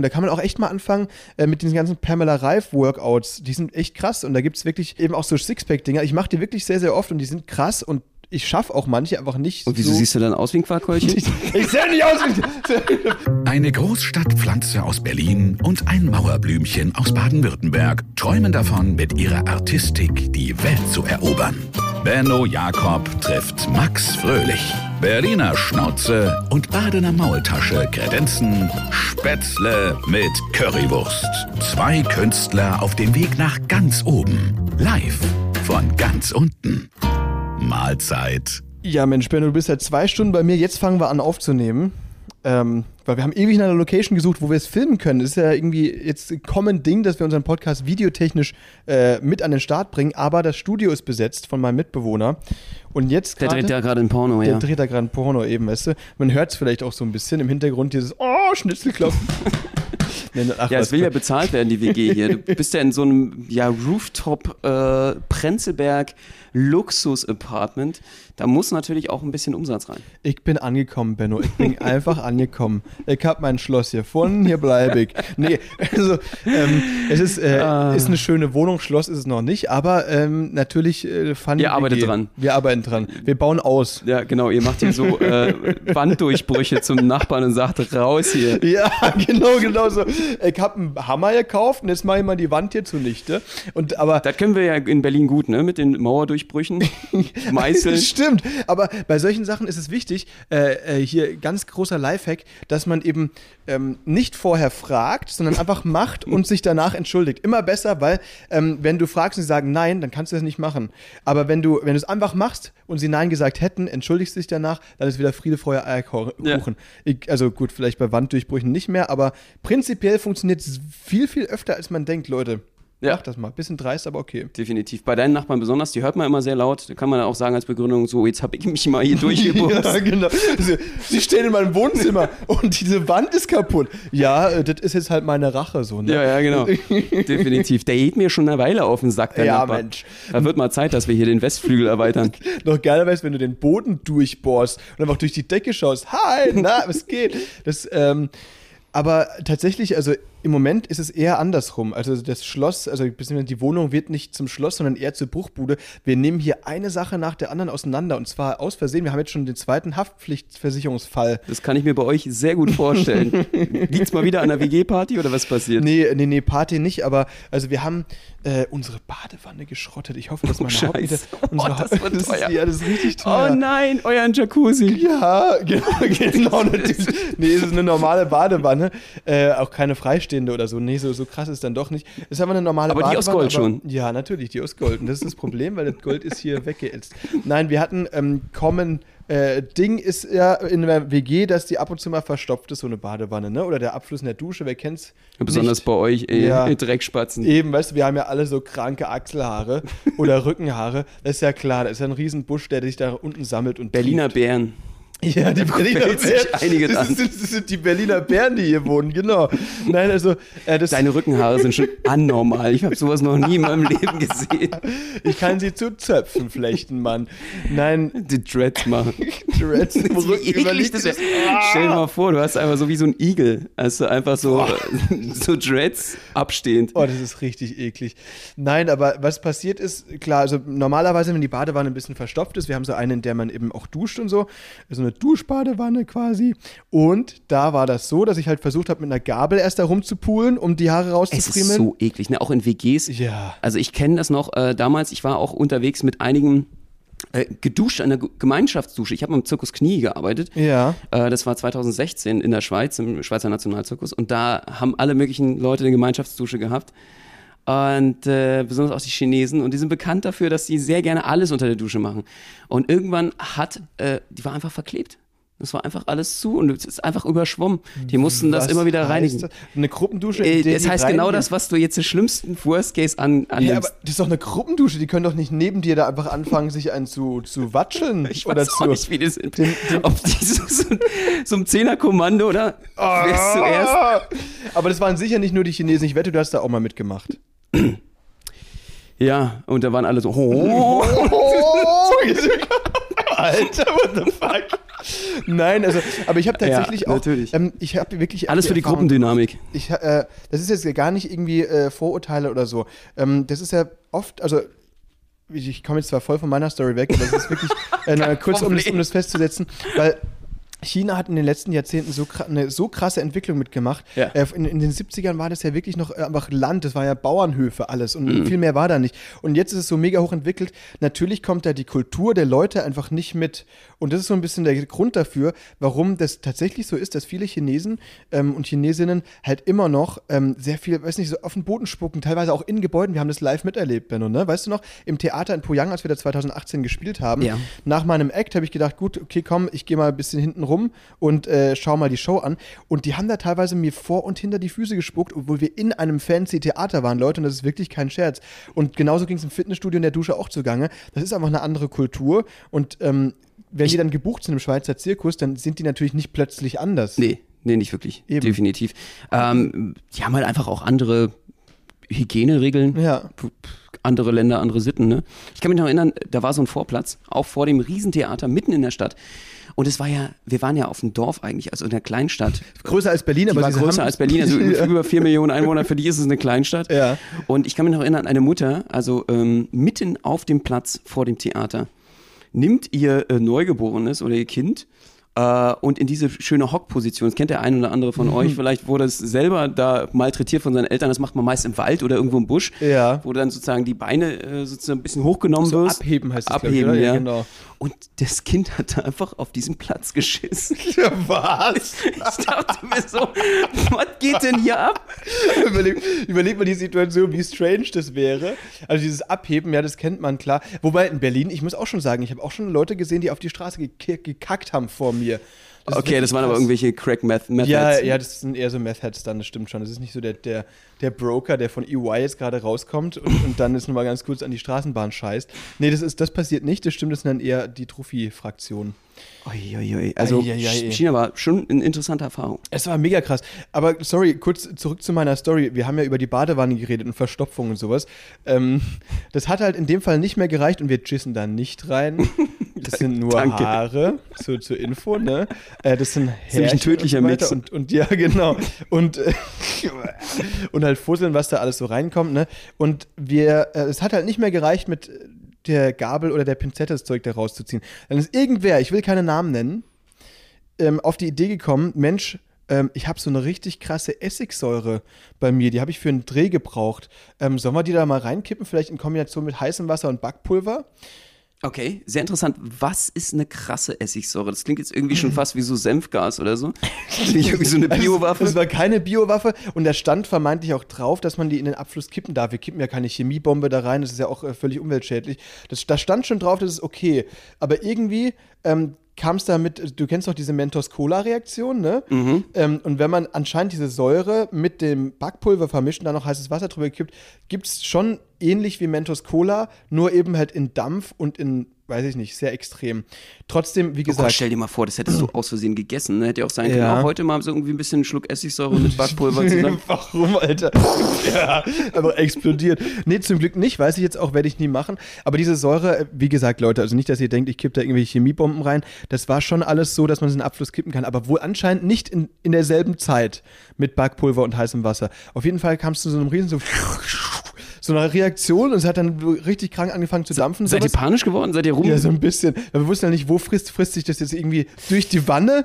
Und da kann man auch echt mal anfangen äh, mit diesen ganzen Pamela Reif Workouts. Die sind echt krass und da gibt es wirklich eben auch so Sixpack-Dinger. Ich mache die wirklich sehr, sehr oft und die sind krass und ich schaffe auch manche einfach nicht. Und wieso so siehst du dann aus wie ein Quarkkäulchen? ich, ich sehe nicht aus wie Eine Großstadtpflanze aus Berlin und ein Mauerblümchen aus Baden-Württemberg träumen davon, mit ihrer Artistik die Welt zu erobern. Benno Jakob trifft Max Fröhlich. Berliner Schnauze und Badener Maultasche kredenzen Spätzle mit Currywurst. Zwei Künstler auf dem Weg nach ganz oben. Live von ganz unten. Mahlzeit. Ja, Mensch, Benno, du bist seit zwei Stunden bei mir. Jetzt fangen wir an aufzunehmen. Ähm, weil wir haben ewig nach einer Location gesucht, wo wir es filmen können. Das ist ja irgendwie jetzt ein common Ding, dass wir unseren Podcast videotechnisch äh, mit an den Start bringen. Aber das Studio ist besetzt von meinem Mitbewohner. Und jetzt Der gerade... dreht ja gerade ein Porno, Der ja. dreht da gerade ein Porno eben, weißt du? Man hört es vielleicht auch so ein bisschen im Hintergrund, dieses Oh, Schnitzelklopfen. Ach, Ja, es will ja bezahlt werden, die WG hier. Du bist ja in so einem ja, Rooftop äh, Prenzlberg. Da muss natürlich auch ein bisschen Umsatz rein. Ich bin angekommen, Benno. Ich bin einfach angekommen. Ich hab mein Schloss hier gefunden, hier bleibe ich. Nee, also ähm, es ist, äh, Ah. ist eine schöne Wohnung, Schloss ist es noch nicht, aber ähm, natürlich äh, fand Ihr arbeitet dran. Wir arbeiten dran. Wir bauen aus. Ja, genau, ihr macht hier so äh, Wanddurchbrüche zum Nachbarn und sagt, raus hier. Ja, genau, genau so. Ich hab einen Hammer gekauft und jetzt mache ich mal die Wand hier zunichte. Und aber Das können wir ja in Berlin gut, ne? Mit den Mauerdurchbrüchen, Meißeln. Stimmt, aber bei solchen Sachen ist es wichtig, äh, äh, hier ganz großer Lifehack, dass man eben ähm, nicht vorher fragt, sondern einfach macht und sich danach entschuldigt. Immer besser, weil ähm, wenn du fragst und sie sagen nein, dann kannst du das nicht machen. Aber wenn du wenn du es einfach machst und sie nein gesagt hätten, entschuldigst dich danach, dann ist wieder Friede, Feuer, Eierkuchen. Ja. Ich, also gut, vielleicht bei Wanddurchbrüchen nicht mehr, aber prinzipiell funktioniert es viel, viel öfter, als man denkt, Leute. Ja. Mach das mal. Bisschen dreist, aber okay. Definitiv. Bei deinen Nachbarn besonders, die hört man immer sehr laut. Da kann man auch sagen als Begründung, so, jetzt habe ich mich mal hier durchgebumst. Ja, genau. Sie, sie stehen in meinem Wohnzimmer und diese Wand ist kaputt. Ja, äh, das ist jetzt halt meine Rache so. Ne? Ja, ja, genau. Definitiv. Der geht mir schon eine Weile auf den Sack, der Ja, Nachbar. Mensch. Da wird mal Zeit, dass wir hier den Westflügel erweitern. Noch geiler wäre es, wenn du den Boden durchbohrst und einfach durch die Decke schaust. Hi, na, was geht? Das, ähm, aber tatsächlich, also im Moment ist es eher andersrum. Also das Schloss, also die Wohnung wird nicht zum Schloss, sondern eher zur Bruchbude. Wir nehmen hier eine Sache nach der anderen auseinander und zwar aus Versehen. Wir haben jetzt schon den zweiten Haftpflichtversicherungsfall Das kann ich mir bei euch sehr gut vorstellen. Liegt's mal wieder an der WG-Party oder was passiert? Nee, nee, nee, Party nicht, aber also wir haben äh, unsere Badewanne geschrottet. Ich hoffe, dass meine Scheiße. Hauptmiete. Oh, Unsere das Haupt- wird ist, teuer. Ja, das ist richtig Oh teuer. nein, euren Jacuzzi. Ja, genau, genau natürlich. Nee, es ist eine normale Badewanne. Äh, auch keine freistehende oder so. Nee, so, so krass ist dann doch nicht. Es ist aber eine normale Aber die Badewanne. aus Gold schon. Ja, natürlich, die aus Gold. Und das ist das Problem, weil das Gold ist hier weggeätzt. Nein, wir hatten ähm, Common äh, Ding ist ja in der WG, dass die ab und zu mal verstopft ist, so eine Badewanne, ne? Oder der Abfluss in der Dusche, wer kennt's? Besonders nicht? bei euch, ey, Ja. Dreckspatzen. Eben, weißt du, wir haben ja alle so kranke Achselhaare oder Rückenhaare. Das ist ja klar, das ist ja ein Riesenbusch, der sich da unten sammelt und Berliner trieft. Bären. Ja, die Berliner Bären. das, sind, das sind die Berliner Bären, die hier wohnen, genau. Nein, also, äh, Deine Rückenhaare sind schon anormal. Ich habe sowas noch nie in meinem Leben gesehen. ich kann sie zu Zöpfen flechten, Mann. Nein, Die Dreads machen. Dreads Wie eklig das ist. Stell dir mal vor, du hast einfach so wie so ein Igel. Also einfach so, so Dreads abstehend. Oh, das ist richtig eklig. Nein, aber was passiert ist, klar, also normalerweise, wenn die Badewanne ein bisschen verstopft ist, wir haben so eine, in der man eben auch duscht und so, so eine Duschbadewanne quasi. Und da war das so, dass ich halt versucht habe, mit einer Gabel erst da rumzupulen, um die Haare Es rauszufriemeln. ist so eklig, ne? Auch in WGs. Ja. Also ich kenne das noch äh, damals, ich war auch unterwegs mit einigen äh, geduscht an der Gemeinschaftsdusche. Ich habe im Zirkus Knie gearbeitet. Ja. Äh, das war 2016 in der Schweiz, im Schweizer Nationalzirkus. Und da haben alle möglichen Leute eine Gemeinschaftsdusche gehabt. Und äh, besonders auch die Chinesen. Und die sind bekannt dafür, dass sie sehr gerne alles unter der Dusche machen. Und irgendwann hat, äh, die war einfach verklebt. Das war einfach alles zu und es ist einfach überschwommen. Die mussten das Was immer wieder reinigen. das? Eine Gruppendusche? Äh, das heißt genau das, was du jetzt den schlimmsten Worst Case an, Ja, annimmst. aber das ist doch eine Gruppendusche. Die können doch nicht neben dir da einfach anfangen, sich einen zu, zu watscheln. ich oder weiß zu. auch nicht, wie das sind. dem- dem- Ob die so, so, so ein Zehnerkommando oder wer ist zuerst? Ah! Aber das waren sicher nicht nur die Chinesen. Ich wette, du hast da auch mal mitgemacht. Ja, und da waren alle so, oh, Oh, Alter, what the fuck? Nein, also, aber ich habe tatsächlich Ja, auch, natürlich. ähm, ich habe wirklich Alles für die Erfahrung Gruppendynamik. Ich, äh, das ist jetzt gar nicht irgendwie äh, Vorurteile oder so. Ähm, das ist ja oft, also ich, komme jetzt zwar voll von meiner Story weg, aber es ist wirklich äh, kurz, um das, um das festzusetzen, weil China hat in den letzten Jahrzehnten so eine so krasse Entwicklung mitgemacht. Ja. Äh, in, in den 70ern war das ja wirklich noch einfach Land, das war ja Bauernhöfe alles und Mhm. viel mehr war da nicht. Und jetzt ist es so mega hoch entwickelt. Natürlich kommt da die Kultur der Leute einfach nicht mit. Und das ist so ein bisschen der Grund dafür, warum das tatsächlich so ist, dass viele Chinesen ähm, und Chinesinnen halt immer noch ähm, sehr viel, weiß nicht, so auf den Boden spucken, teilweise auch in Gebäuden. Wir haben das live miterlebt, Benno, ne? Weißt du noch, im Theater in Poyang, als wir da 2018 gespielt haben, Ja. nach meinem Act habe ich gedacht, gut, okay, komm, ich gehe mal ein bisschen hinten rum und äh, schau mal die Show an. Und die haben da teilweise mir vor und hinter die Füße gespuckt, obwohl wir in einem fancy Theater waren, Leute, und das ist wirklich kein Scherz. Und genauso ging es im Fitnessstudio in der Dusche auch zugange. Das ist einfach eine andere Kultur. Und ähm, wenn die dann gebucht sind im Schweizer Zirkus, dann sind die natürlich nicht plötzlich anders. Nee, nee, nicht wirklich. Eben. Definitiv. Ähm, die haben halt einfach auch andere Hygieneregeln. Ja. Andere Länder, andere Sitten, ne? Ich kann mich noch erinnern, da war so ein Vorplatz, auch vor dem Riesentheater, mitten in der Stadt. Und es war ja, wir waren ja auf dem Dorf eigentlich, also in der Kleinstadt. Größer als Berlin, Die aber war größer als Berlin, also Ja. über vier Millionen Einwohner, für die ist es eine Kleinstadt. Ja. Und ich kann mich noch erinnern, eine Mutter, also ähm, mitten auf dem Platz vor dem Theater, nimmt ihr äh, Neugeborenes oder ihr Kind äh, und in diese schöne Hockposition, das kennt der ein oder andere von Mhm. euch, vielleicht wurde es selber da malträtiert von seinen Eltern, das macht man meist im Wald oder irgendwo im Busch, Ja. wo dann sozusagen die Beine äh, sozusagen ein bisschen hochgenommen So wirst. abheben heißt das, ich, Abheben, oder? Ja, ja. genau. Und das Kind hat da einfach auf diesem Platz geschissen. Was? Ich dachte mir so, was geht denn hier ab? überleg, überleg mal die Situation, wie strange das wäre. Also dieses Abheben, ja, das kennt man klar. Wobei in Berlin, ich muss auch schon sagen, ich habe auch schon Leute gesehen, die auf die Straße gek gekackt haben vor mir. Das ist Okay, das waren aber irgendwelche Crack Meth Methods. Ja, ja, das sind eher so Meth-Heads dann, das stimmt schon. Das ist nicht so der, der, der Broker, der von EY jetzt gerade rauskommt und, und dann ist nochmal ganz kurz an die Straßenbahn scheißt. Nee, das, ist, das passiert nicht, das stimmt, das sind dann eher die Trophy-Fraktionen. Uiuiui. Also ei. China war schon eine interessante Erfahrung. Es war mega krass. Aber sorry, kurz zurück zu meiner Story. Wir haben ja über die Badewanne geredet und Verstopfung und sowas. Ähm, das hat halt in dem Fall nicht mehr gereicht und wir jissen da nicht rein. Das sind nur Danke. Haare, so zur Info, ne? Äh, das sind nämlich ein Härchen tödlicher und so Und, und ja, genau. Und, äh, und halt fusseln, was da alles so reinkommt, ne? Und wir, äh, es hat halt nicht mehr gereicht mit der Gabel oder der Pinzette das Zeug da rauszuziehen. Dann ist irgendwer, ich will keine Namen nennen, ähm, auf die Idee gekommen, Mensch, ähm, ich habe so eine richtig krasse Essigsäure bei mir, die habe ich für einen Dreh gebraucht. Ähm, sollen wir die da mal reinkippen, vielleicht in Kombination mit heißem Wasser und Backpulver? Okay, sehr interessant. Was ist eine krasse Essigsäure? Das klingt jetzt irgendwie schon fast wie so Senfgas oder so. Irgendwie so eine Biowaffe. Es war keine Biowaffe und da stand vermeintlich auch drauf, dass man die in den Abfluss kippen darf. Wir kippen ja keine Chemiebombe da rein, das ist ja auch äh, völlig umweltschädlich. Das, da stand schon drauf, das ist okay. Aber irgendwie ähm, kam es damit, du kennst doch diese Mentos-Cola-Reaktion, ne? Mhm. Ähm, und wenn man anscheinend diese Säure mit dem Backpulver vermischt und dann noch heißes Wasser drüber kippt, gibt es schon ähnlich wie Mentos Cola, nur eben halt in Dampf und in, weiß ich nicht, sehr extrem. Trotzdem, wie Oh Gott, gesagt, stell dir mal vor, das hättest du aus Versehen gegessen. Ne? Hätte ja auch sein können, Ja. auch heute mal so irgendwie ein bisschen einen Schluck Essigsäure mit Backpulver zusammen. Warum, Alter? ja, aber explodiert. Nee, zum Glück nicht, weiß ich jetzt auch, werde ich nie machen. Aber diese Säure, äh, wie gesagt, Leute, also nicht, dass ihr denkt, ich kippe da irgendwelche Chemiebomben rein. Das war schon alles so, dass man es in den Abfluss kippen kann, aber wohl anscheinend nicht in, in derselben Zeit mit Backpulver und heißem Wasser. Auf jeden Fall kam es zu so einem riesen so, so einer Reaktion und es hat dann richtig krank angefangen zu dampfen. Seid ihr sowas. panisch geworden? Seid ihr rum? Ja, so ein bisschen. Wir wussten ja nicht, wo frisst, frisst sich das jetzt irgendwie durch die Wanne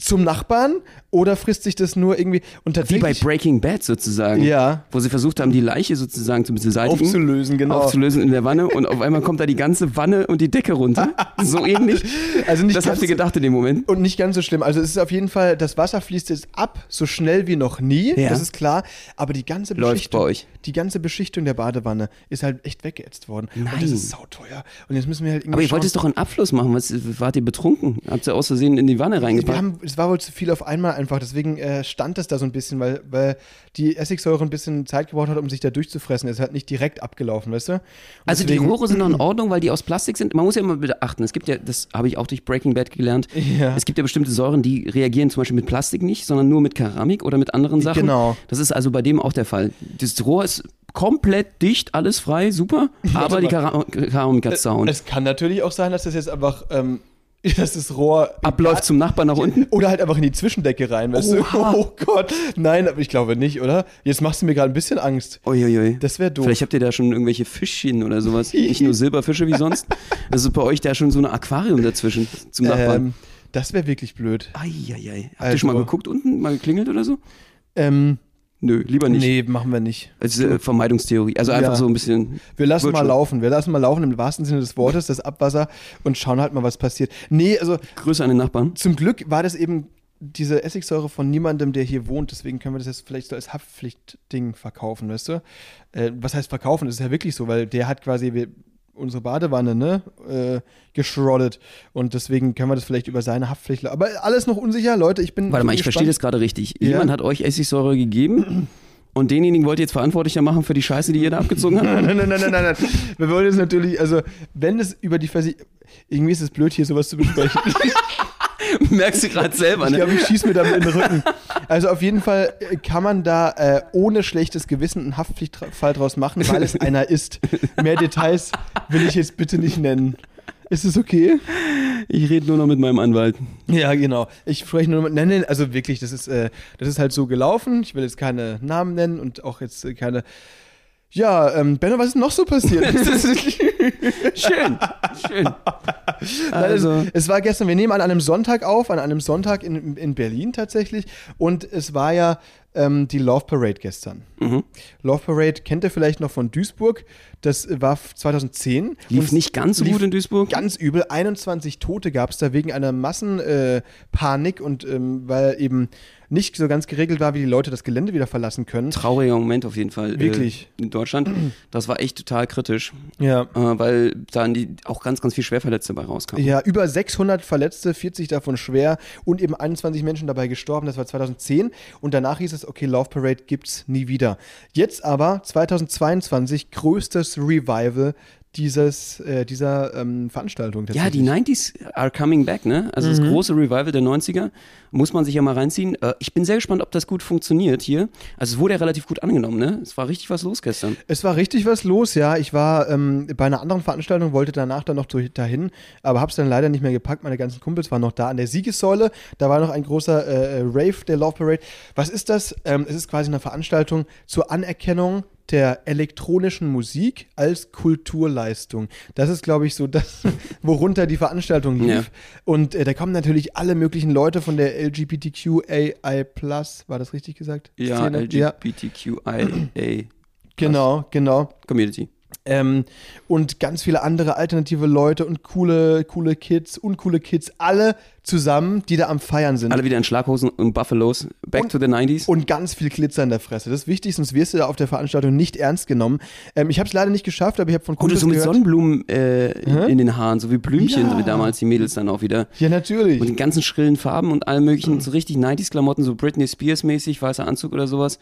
zum Nachbarn oder frisst sich das nur irgendwie und Wie bei Breaking Bad sozusagen. Ja. Wo sie versucht haben, die Leiche sozusagen zu beseitigen. aufzulösen, genau. Aufzulösen in der Wanne und auf einmal kommt da die ganze Wanne und die Decke runter. So ähnlich. Also nicht das habt ihr gedacht in dem Moment. Und nicht ganz so schlimm. Also es ist auf jeden Fall, das Wasser fließt jetzt ab, so schnell wie noch nie, Ja. das ist klar. Aber die ganze Läuft Beschichtung, bei euch. die ganze Beschichtung der Badewanne ist halt echt weggeätzt worden. Und das Nein. ist sauteuer. Und jetzt müssen wir halt irgendwie Aber ihr schauen. es doch einen Abfluss machen. Was, wart ihr betrunken? Habt ihr aus Versehen in die Wanne reingepackt? Es war wohl zu viel auf einmal einfach, deswegen äh, stand das da so ein bisschen, weil, weil die Essigsäure ein bisschen Zeit gebraucht hat, um sich da durchzufressen. Es ist halt nicht direkt abgelaufen, weißt du? Und Also die deswegen- Rohre sind noch in Ordnung, weil die aus Plastik sind. Man muss ja immer beachten, es gibt ja, das habe ich auch durch Breaking Bad gelernt, Ja. es gibt ja bestimmte Säuren, die reagieren zum Beispiel mit Plastik nicht, sondern nur mit Keramik oder mit anderen Sachen. Genau. Das ist also bei dem auch der Fall. Das Rohr ist komplett dicht, alles frei, super, aber die Kera- Keramik hat Zaun. Es kann natürlich auch sein, dass das jetzt einfach ähm, dass das Rohr abläuft zum Nachbarn nach unten. Oder halt einfach in die Zwischendecke rein, weißt du? Oha. Oh Gott. Nein, aber ich glaube nicht, oder? Jetzt machst du mir gerade ein bisschen Angst. Uiuiui. Das wäre doof. Vielleicht habt ihr da schon irgendwelche Fischchen oder sowas. Nicht nur Silberfische wie sonst. Also bei euch da schon so ein Aquarium dazwischen zum Nachbarn. ähm, das wäre wirklich blöd. Eieiei. Habt Also- ihr schon mal geguckt unten? Mal geklingelt oder so? Ähm, Nö, lieber nicht. nee, machen wir nicht. Als äh, Vermeidungstheorie. Also einfach Ja. so ein bisschen. Wir lassen Virtual. mal laufen. Wir lassen mal laufen im wahrsten Sinne des Wortes, das Abwasser und schauen halt mal, was passiert. Nee, also Grüße an den Nachbarn. zum Glück war das eben diese Essigsäure von niemandem, der hier wohnt. Deswegen können wir das jetzt vielleicht so als Haftpflichtding verkaufen, weißt du? Äh, was heißt verkaufen? Das ist ja wirklich so, weil der hat quasi wir, unsere Badewanne, ne, äh, geschroddet. Und deswegen können wir das vielleicht über seine Haftpflicht. Aber alles noch unsicher, Leute. Ich bin. Warte mal, bin ich verstehe das gerade richtig. Ja. Jemand hat euch Essigsäure gegeben und denjenigen wollt ihr jetzt verantwortlicher machen für die Scheiße, die ihr da abgezogen habt? Nein, nein, nein, nein, nein, nein. Wir wollen jetzt natürlich, also, wenn es über die Versicherung. Irgendwie ist es blöd, hier sowas zu besprechen. Merkst du gerade selber, Ich ne? glaube, ich schieße mir damit in den Rücken. Also auf jeden Fall äh, kann man da äh, ohne schlechtes Gewissen einen Haftpflichtfall draus machen, weil es einer ist. Mehr Details will ich jetzt bitte nicht nennen. Ist es okay? Ich rede nur noch mit meinem Anwalt. Ja, genau. Ich spreche nur mit. Nein, nein, also wirklich, das ist, äh, das ist halt so gelaufen. Ich will jetzt keine Namen nennen und auch jetzt äh, keine. Ja, ähm, Benno, was ist noch so passiert? Schön, schön. Nein, Also, es, es war gestern, wir nehmen an einem Sonntag auf, an einem Sonntag in, in Berlin tatsächlich. Und es war ja ähm, die Love Parade gestern. mhm. Love Parade kennt ihr vielleicht noch von Duisburg. Das war 2010. lief Und nicht ganz so lief gut in Duisburg. Ganz übel. 21 Tote gab es da wegen einer Massenpanik äh, und ähm, weil eben nicht so ganz geregelt war, wie die Leute das Gelände wieder verlassen können. Trauriger Moment auf jeden Fall. Wirklich. Äh, in Deutschland. Das war echt total kritisch, Ja. äh, weil dann die auch ganz, ganz viel Schwerverletzte bei rauskamen. Ja, über 600 Verletzte, 40 davon schwer und eben 21 Menschen dabei gestorben. Das war 2010 und danach hieß es, okay, Love Parade gibt's nie wieder. Jetzt aber 2022 größtes Revival dieses, äh, dieser ähm, Veranstaltung. Ja, die tatsächlich. 90s are coming back, ne? Also Mhm. das große Revival der 90er. Muss man sich ja mal reinziehen. Äh, ich bin sehr gespannt, ob das gut funktioniert hier. Also es wurde ja relativ gut angenommen, ne? Es war richtig was los gestern. Es war richtig was los, ja. Ich war ähm, bei einer anderen Veranstaltung, wollte danach dann noch dahin, aber hab's dann leider nicht mehr gepackt. Meine ganzen Kumpels waren noch da an der Siegessäule. Da war noch ein großer äh, Rave der Love Parade. Was ist das? Ähm, es ist quasi eine Veranstaltung zur Anerkennung der elektronischen Musik als Kulturleistung. Das ist, glaube ich, so das, worunter die Veranstaltung lief. Ja. Und äh, da kommen natürlich alle möglichen Leute von der LGBTQAI+, war das richtig gesagt? Ja, LGBTQIA genau, genau. Community. Ähm, und ganz viele andere alternative Leute und coole, coole Kids, uncoole Kids, alle zusammen, die da am Feiern sind. Alle wieder in Schlaghosen und Buffalos. Back Und- to the 90s. und ganz viel Glitzer in der Fresse. Das ist wichtig, sonst wirst du da auf der Veranstaltung nicht ernst genommen. Ähm, ich habe es leider nicht geschafft, aber ich habe von Oder Kumpels so mit gehört. Sonnenblumen äh, in, in den Haaren, so wie Blümchen, Ja. so wie damals die Mädels dann auch wieder. ja, natürlich. Und den ganzen schrillen Farben und allen möglichen, so richtig 90s-Klamotten, so Britney Spears-mäßig, weißer Anzug oder sowas.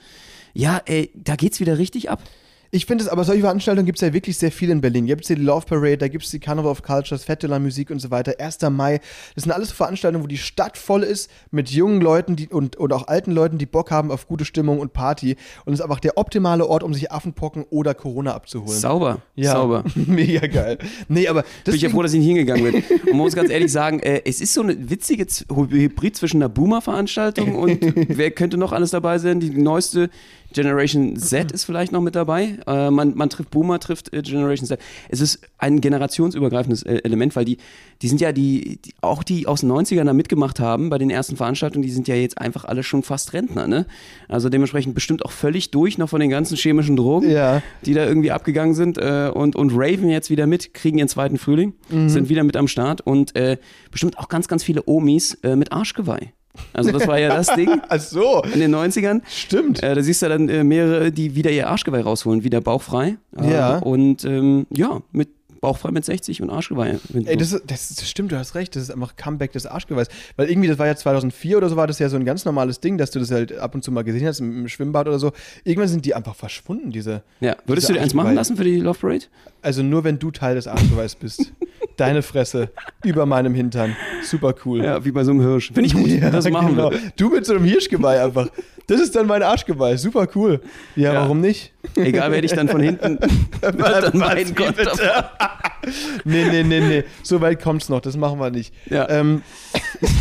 Ja, ey, da geht's wieder richtig ab. Ich finde es, aber solche Veranstaltungen gibt es ja wirklich sehr viel in Berlin. Gibt es die Love Parade, da gibt es die Carnival of Cultures, la Musik und so weiter. 1. Mai. Das sind alles Veranstaltungen, wo die Stadt voll ist mit jungen Leuten die, und, und auch alten Leuten, die Bock haben auf gute Stimmung und Party. Und es ist einfach der optimale Ort, um sich Affenpocken oder Corona abzuholen. Sauber, Ja, sauber. Mega geil. Nee, aber Bin ich ja deswegen- froh, dass ich nicht hingegangen bin. Und man muss ganz ehrlich sagen, äh, es ist so eine witzige Z Hybrid zwischen einer Boomer-Veranstaltung und wer könnte noch alles dabei sein? Die neueste Generation Z ist vielleicht noch mit dabei. Äh, man, man trifft Boomer, trifft äh, Generation Z. Es ist ein generationsübergreifendes äh, Element, weil die, die sind ja die, die, auch die aus den 90ern da mitgemacht haben bei den ersten Veranstaltungen, die sind ja jetzt einfach alle schon fast Rentner, ne? Also dementsprechend bestimmt auch völlig durch noch von den ganzen chemischen Drogen Ja. die da irgendwie abgegangen sind äh, und, und raven jetzt wieder mit, kriegen ihren zweiten Frühling, Mhm. sind wieder mit am Start und äh, bestimmt auch ganz, ganz viele Omis mit Arschgeweih. Also das war ja das Ding Ach so, in den 90ern. stimmt. Äh, da siehst du dann äh, mehrere, die wieder ihr Arschgeweih rausholen, wieder bauchfrei. Äh, Ja. Und ähm, ja, mit bauchfrei mit 60 und Arschgeweih. Ey, das, ist, das, ist- das stimmt, du hast recht. Das ist einfach Comeback des Arschgeweihs. Weil irgendwie, das war ja 2004 oder so, war das ja so ein ganz normales Ding, dass du das halt ab und zu mal gesehen hast im, im Schwimmbad oder so. Irgendwann sind die einfach verschwunden, diese. ja. Würdest diese du dir eins machen lassen für die Love Parade? Also nur wenn du Teil des Arschgeweihs bist. Deine Fresse über meinem Hintern. Super cool. Ja, wie bei so einem Hirsch. Finde ich gut. Ja, das machen genau. wir. Du mit so einem Hirschgeweih einfach. Das ist dann mein Arschgeweih. Super cool. Ja, Ja. warum nicht? Egal, wer dich dann von hinten mein Gott. Nee, nee, nee, nee. So weit kommt's noch, das machen wir nicht. Ja. Ähm,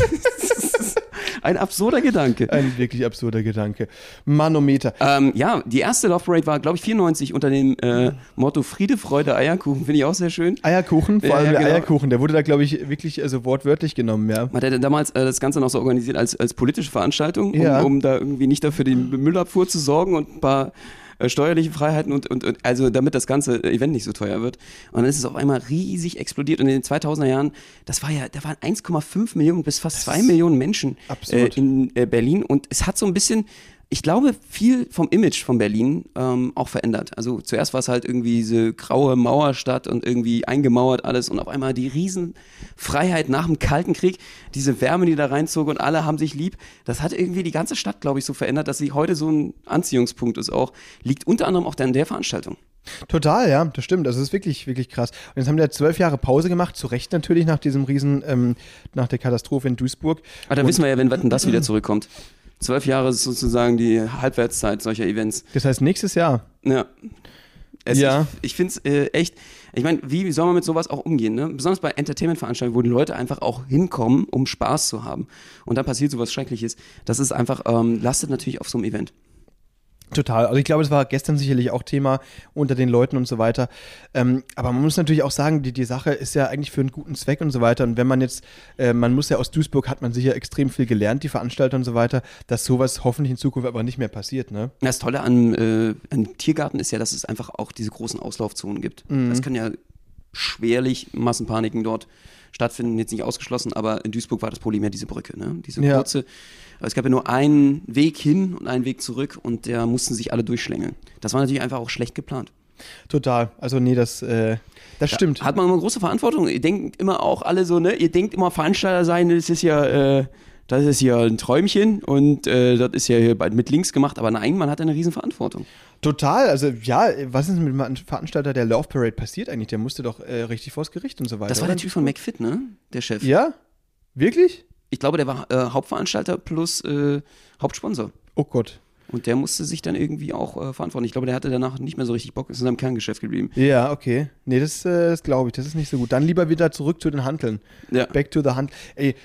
Ein absurder Gedanke. ein wirklich absurder Gedanke. Manometer. Ähm, ja, die erste Love Parade war, glaube ich, 94 unter dem äh, Motto Friede, Freude, Eierkuchen. Finde ich auch sehr schön. Eierkuchen, vor Ja, allem ja, der genau. Eierkuchen, der wurde da, glaube ich, wirklich also wortwörtlich genommen, ja. Man hätte damals äh, das Ganze noch so organisiert als, als politische Veranstaltung, um, Ja. um da irgendwie nicht dafür die Müllabfuhr zu sorgen und ein paar äh, steuerliche Freiheiten und, und, und also damit das ganze Event nicht so teuer wird. Und dann ist es auf einmal riesig explodiert. Und in den 2000er Jahren, das war ja, da waren 1,5 Millionen bis fast 2 Millionen Menschen äh, in äh, Berlin. Und es hat so ein bisschen ich glaube, viel vom Image von Berlin ähm, auch verändert. Also zuerst war es halt irgendwie diese graue Mauerstadt und irgendwie eingemauert alles und auf einmal die Riesenfreiheit nach dem Kalten Krieg, diese Wärme, die da reinzog und alle haben sich lieb. Das hat irgendwie die ganze Stadt, glaube ich, so verändert, dass sie heute so ein Anziehungspunkt ist auch. Liegt unter anderem auch an der Veranstaltung. Total, ja, das stimmt. Das ist wirklich, wirklich krass. Und jetzt haben wir zwölf Jahre Pause gemacht, zu Recht natürlich nach diesem Riesen, ähm, nach der Katastrophe in Duisburg. Aber da wissen wir ja, wenn Wetten das wieder zurückkommt. Zwölf Jahre ist sozusagen die Halbwertszeit solcher Events. Das heißt, nächstes Jahr. Ja. Es, Ja. Ich, ich finde es äh, echt, ich meine, wie soll man mit sowas auch umgehen? Ne? Besonders bei Entertainment-Veranstaltungen, wo die Leute einfach auch hinkommen, um Spaß zu haben. Und dann passiert sowas Schreckliches. Das ist einfach, ähm, lastet natürlich auf so einem Event. Total. Also ich glaube, das war gestern sicherlich auch Thema unter den Leuten und so weiter. Ähm, aber man muss natürlich auch sagen, die, die Sache ist ja eigentlich für einen guten Zweck und so weiter. Und wenn man jetzt, äh, man muss ja aus Duisburg, hat man sicher extrem viel gelernt, die Veranstalter und so weiter, dass sowas hoffentlich in Zukunft aber nicht mehr passiert, ne? Das Tolle an, äh, an Tiergarten ist ja, dass es einfach auch diese großen Auslaufzonen gibt. Es können ja schwerlich Massenpaniken dort stattfinden, jetzt nicht ausgeschlossen, aber in Duisburg war das Problem ja diese Brücke, ne? Diese Ja. kurze. Es gab ja nur einen Weg hin und einen Weg zurück und da mussten sich alle durchschlängeln. Das war natürlich einfach auch schlecht geplant. Total. Also nee, das, äh, das stimmt. Hat man immer große Verantwortung. Ihr denkt immer auch alle so, ne? Ihr denkt immer Veranstalter sein, das ist ja, äh, das ist ja ein Träumchen und äh, das ist ja hier bald mit links gemacht, aber nein, man hat eine riesen Verantwortung. Total. Also ja, was ist mit dem Veranstalter der Love Parade passiert eigentlich? Der musste doch äh, richtig vors Gericht und so weiter. Das war der? Typ von McFit, ne? Der Chef. Ja? Wirklich? Ich glaube, der war äh, Hauptveranstalter plus äh, Hauptsponsor. Oh Gott. Und der musste sich dann irgendwie auch äh, verantworten. Ich glaube, der hatte danach nicht mehr so richtig Bock, ist in seinem Kerngeschäft geblieben. Ja, okay. Nee, das, äh, das glaube ich. Das ist nicht so gut. Dann lieber wieder zurück zu den Hanteln. Ja. Back to the Hand. Ey,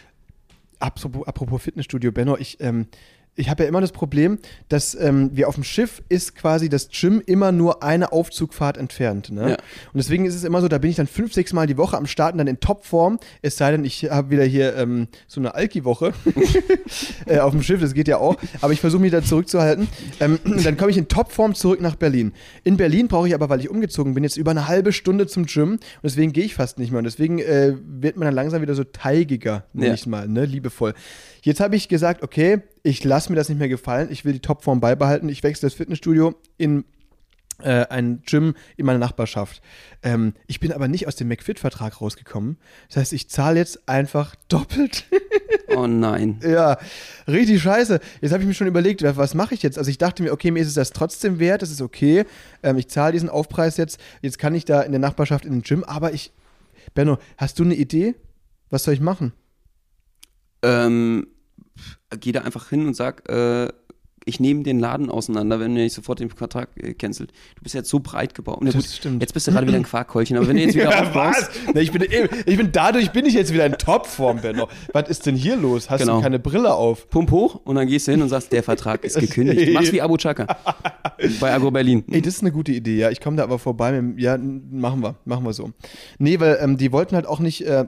apropos, apropos Fitnessstudio, Benno, ich, ähm, ich habe ja immer das Problem, dass ähm, wir auf dem Schiff ist quasi das Gym immer nur eine Aufzugfahrt entfernt. Ne? Ja. Und deswegen ist es immer so, da bin ich dann fünf, sechs Mal die Woche am Starten, dann in Topform. Es sei denn, ich habe wieder hier ähm, so eine Alki-Woche äh, auf dem Schiff, das geht ja auch. Aber ich versuche mich da zurückzuhalten. Ähm, dann komme ich in Topform zurück nach Berlin. In Berlin brauche ich aber, weil ich umgezogen bin, jetzt über eine halbe Stunde zum Gym. Und deswegen gehe ich fast nicht mehr. Und deswegen äh, wird man dann langsam wieder so teigiger, nenne Ja. ich mal, ne? liebevoll. Jetzt habe ich gesagt, okay, ich lasse mir das nicht mehr gefallen. Ich will die Topform beibehalten. Ich wechsle das Fitnessstudio in äh, ein Gym in meiner Nachbarschaft. Ähm, ich bin aber nicht aus dem McFit-Vertrag rausgekommen. Das heißt, ich zahle jetzt einfach doppelt. Oh nein. ja, richtig scheiße. Jetzt habe ich mir schon überlegt, was mache ich jetzt? Also ich dachte mir, okay, mir ist es das trotzdem wert, das ist okay. Ähm, ich zahle diesen Aufpreis jetzt. Jetzt kann ich da in der Nachbarschaft in den Gym, aber ich, Benno, hast du eine Idee? Was soll ich machen? Ähm, geh da einfach hin und sag, äh, ich nehme den Laden auseinander, wenn du nicht sofort den Vertrag äh, cancelt. Du bist jetzt so breit gebaut. Na Das stimmt. Jetzt bist du gerade wieder ein Quarkkeulchen, aber wenn du jetzt wieder aufbaust, Na, ich, bin, ich bin dadurch bin ich jetzt wieder in Topform, Benno. Was ist denn hier los? Hast Genau. du keine Brille auf? pump hoch und dann gehst du hin und sagst, der Vertrag ist gekündigt. Du machst wie Abu Chaka bei Agro Berlin. Ey, das ist eine gute Idee, ja. Ich komme da aber vorbei. Mit, ja, machen wir, machen wir so. Nee, weil ähm, die wollten halt auch nicht, äh,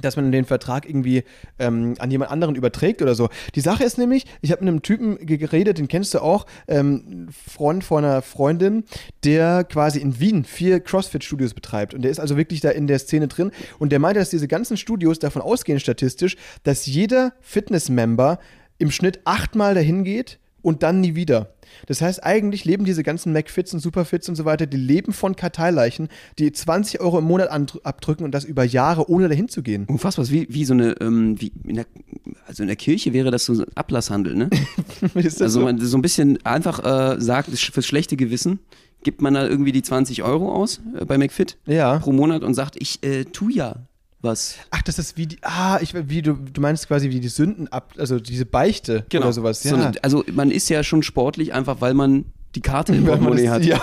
dass man den Vertrag irgendwie ähm, an jemand anderen überträgt oder so. Die Sache ist nämlich, ich habe mit einem Typen ge- geredet, den kennst du auch, ähm, Freund von einer Freundin, der quasi in Wien vier CrossFit-Studios betreibt. Und der ist also wirklich da in der Szene drin. Und der meinte, dass diese ganzen Studios davon ausgehen, statistisch, dass jeder Fitness-Member im Schnitt achtmal dahin geht und dann nie wieder. Das heißt, eigentlich leben diese ganzen McFits und Superfits und so weiter, die leben von Karteileichen, die 20 Euro im Monat abdrücken und das über Jahre, ohne dahin zu gehen. Unfassbar, wie, wie so eine, ähm, wie in der, also in der Kirche wäre das so ein Ablasshandel, ne? Also so? man so ein bisschen einfach äh, sagt, fürs schlechte Gewissen gibt man da irgendwie die 20 Euro aus äh, bei McFit Ja. pro Monat und sagt, ich äh, tu ja was. Ach, das ist wie die, ah, ich, wie du, du meinst quasi wie die Sünden ab, also diese Beichte oder sowas. Ja. So eine- also man ist ja schon sportlich, einfach weil man die Karte im Portemonnaie das- hat. Ja,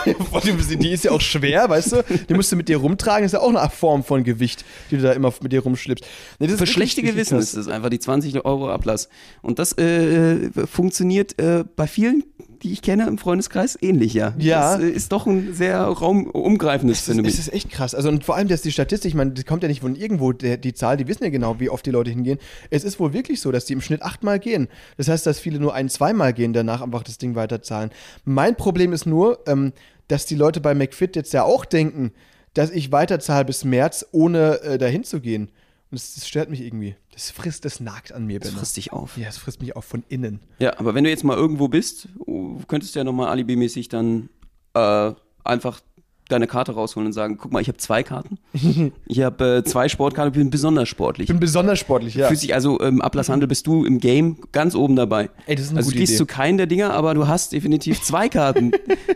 die ist ja auch schwer, weißt du? Die musst du mit dir rumtragen, ist ja auch eine Form von Gewicht, die du da immer mit dir rumschleppst. Nee, das ist Für schlechte Gewissen ist es einfach die 20 Euro Ablass. Und das äh, funktioniert äh, bei vielen, die ich kenne im Freundeskreis, ähnlich, ja. Ja. Das äh, ist doch ein sehr raumumgreifendes Es Phänomen. ist, es ist echt krass. Also und vor allem, dass die Statistik, ich meine, die kommt ja nicht von irgendwo, der, die Zahl, die wissen ja genau, wie oft die Leute hingehen. Es ist wohl wirklich so, dass die im Schnitt achtmal gehen. Das heißt, dass viele nur ein-, zweimal gehen, danach einfach das Ding weiterzahlen. Mein Problem ist nur, ähm, dass die Leute bei McFit jetzt ja auch denken, dass ich weiterzahle bis März, ohne äh, dahin zu gehen. Und das, das stört mich irgendwie. Das frisst, das nagt an mir, das Benno. frisst dich auf. Ja, es frisst mich auch von innen. Ja, aber wenn du jetzt mal irgendwo bist, oh, könntest du ja nochmal alibimäßig dann äh, einfach deine Karte rausholen und sagen, guck mal, ich habe zwei Karten. ich habe äh, zwei Sportkarten, bin besonders sportlich. Ich bin besonders sportlich, ja. Fühlt sich also im Ablasshandel bist du im Game ganz oben dabei. Ey, das ist eine also gute du gehst Idee. zu keinen der Dinger, aber du hast definitiv zwei Karten,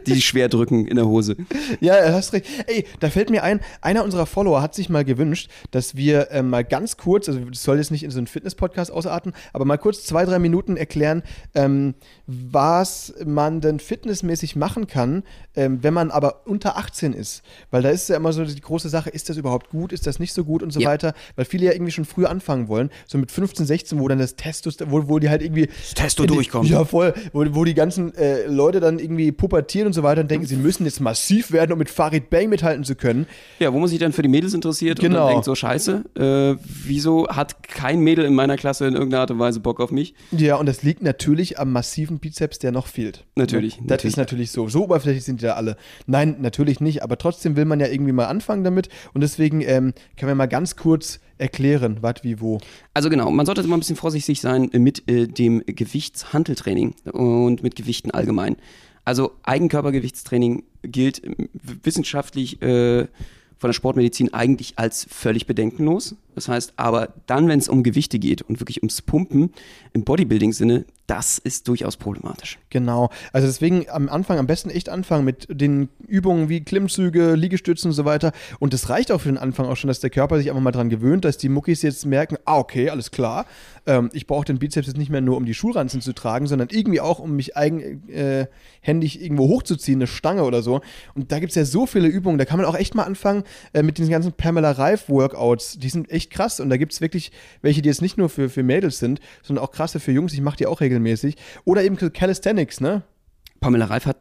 die dich schwer drücken in der Hose. Ja, du hast recht. Ey, da fällt mir ein, einer unserer Follower hat sich mal gewünscht, dass wir ähm, mal ganz kurz, also das soll jetzt nicht in so einen Fitness-Podcast ausarten, aber mal kurz zwei, drei Minuten erklären, ähm, was man denn fitnessmäßig machen kann, ähm, wenn man aber unter 18 ist. Weil da ist ja immer so die große Sache, ist das überhaupt gut, ist das nicht so gut und so Ja. weiter. Weil viele ja irgendwie schon früh anfangen wollen, so mit 15, 16, wo dann das Testosteron, wo, wo die halt irgendwie Testo in die- durchkommt. Ja, voll. Wo, wo die ganzen äh, Leute dann irgendwie pubertieren und so weiter und denken, sie müssen jetzt massiv werden, um mit Farid Bang mithalten zu können. Ja, wo man sich dann für die Mädels interessiert und Genau. dann denkt, so scheiße, äh, wieso hat kein Mädel in meiner Klasse in irgendeiner Art und Weise Bock auf mich? Ja, und das liegt natürlich am massiven Bizeps, der noch fehlt. Natürlich, Das natürlich. ist natürlich so. So oberflächlich sind die da alle. Nein, natürlich nicht, aber trotzdem will man ja irgendwie mal anfangen damit und deswegen ähm, können wir mal ganz kurz erklären, was wie wo. Also genau, man sollte immer ein bisschen vorsichtig sein mit äh, dem Gewichtshanteltraining und mit Gewichten allgemein. Also Eigenkörpergewichtstraining gilt äh, wissenschaftlich äh, von der Sportmedizin eigentlich als völlig bedenkenlos. Das heißt aber dann, wenn es um Gewichte geht und wirklich ums Pumpen im Bodybuilding-Sinne, das ist durchaus problematisch. Genau. Also deswegen am Anfang am besten echt anfangen mit den Übungen wie Klimmzüge, Liegestützen und so weiter. Und das reicht auch für den Anfang auch schon, dass der Körper sich einfach mal dran gewöhnt, dass die Muckis jetzt merken, ah, okay, alles klar. Ähm, ich brauche den Bizeps jetzt nicht mehr nur, um die Schulranzen zu tragen, sondern irgendwie auch, um mich eigenhändig irgendwo hochzuziehen, eine Stange oder so. Und da gibt es ja so viele Übungen, da kann man auch echt mal anfangen äh, mit diesen ganzen Pamela Reif Workouts. Die sind echt krass und da gibt es wirklich welche, die jetzt nicht nur für, für Mädels sind, sondern auch krasse für Jungs. Ich mache die auch regelmäßig. Oder eben Calisthenics, ne? Pamela Reif hat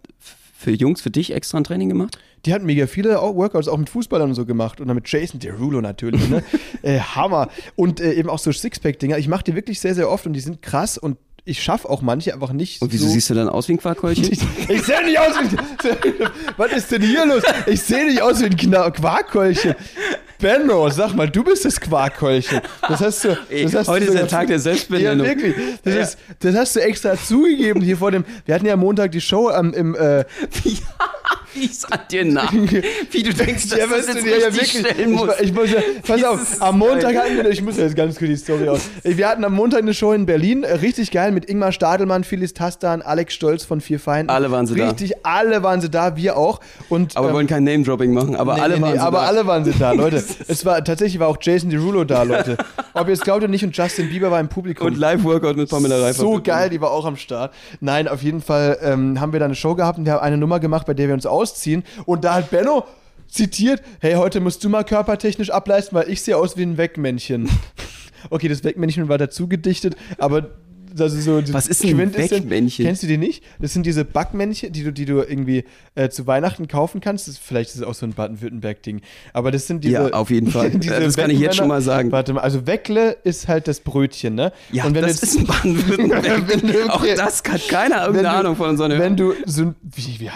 für Jungs, für dich extra ein Training gemacht? Die hat mega viele Workouts auch mit Fußballern und so gemacht und dann mit Jason Derulo natürlich, ne? äh, Hammer. Und äh, eben auch so Sixpack-Dinger. Ich mache die wirklich sehr, sehr oft und die sind krass und ich schaffe auch manche einfach nicht. Und wieso so siehst du dann aus wie ein Quarkkeulchen? ich, ich sehe nicht aus wie ein. Was ist denn hier los? Ich sehe nicht aus wie ein Quarkkeulchen. Benno, sag mal, du bist das Quarkkeulchen. Das hast du. Das hast heute du ist der Tag der Selbstbenennung. Ja, wirklich. Das, Ja. Ist, das hast du extra zugegeben hier vor dem. Wir hatten ja am Montag die Show am, im. Äh, wie ist an dir nach? Wie du denkst, dass ja, das jetzt du, ja, ja, richtig wirklich. stellen Ich, musst. ich muss ja, pass auf, am Montag geil. hatten wir, ich muss jetzt ganz kurz die Story aus. Wir hatten am Montag eine Show in Berlin, äh, richtig geil, mit Ingmar Stadelmann, Phyllis Tastan, Alex Stolz von Vier Feinden. Alle waren sie da. Richtig, alle waren sie da, wir auch. Und, Aber wir ähm, wollen kein Name-Dropping machen, aber Nee, alle nee, waren nee, so aber da. alle waren sie da, Leute. es war tatsächlich war auch Jason Derulo da, Leute. Ob ihr es glaubt oder nicht, und Justin Bieber war im Publikum. Und Live-Workout mit Pamela Reif. so geil, die war auch am Start. Nein, auf jeden Fall ähm, haben wir da eine Show gehabt und wir haben eine Nummer gemacht, bei der wir uns ausziehen. Und da hat Benno zitiert, hey, heute musst du mal körpertechnisch ableisten, weil ich sehe aus wie ein Wegmännchen. okay, das Wegmännchen war dazu gedichtet, aber also so die Was ist ein Wegmännchen? Kennst du die nicht? Das sind diese Backmännchen, die du, die du irgendwie äh, zu Weihnachten kaufen kannst. Das, vielleicht ist es auch so ein Baden-Württemberg-Ding. Aber das sind diese. Ja, auf jeden Fall. das kann ich jetzt schon mal sagen. Warte mal, also Weckle ist halt das Brötchen, ne? Ja, Und wenn das jetzt- ist ein Baden-Württemberg. Auch das hat keiner irgendeine du- Ahnung von unseren Wenn du so wie, wie,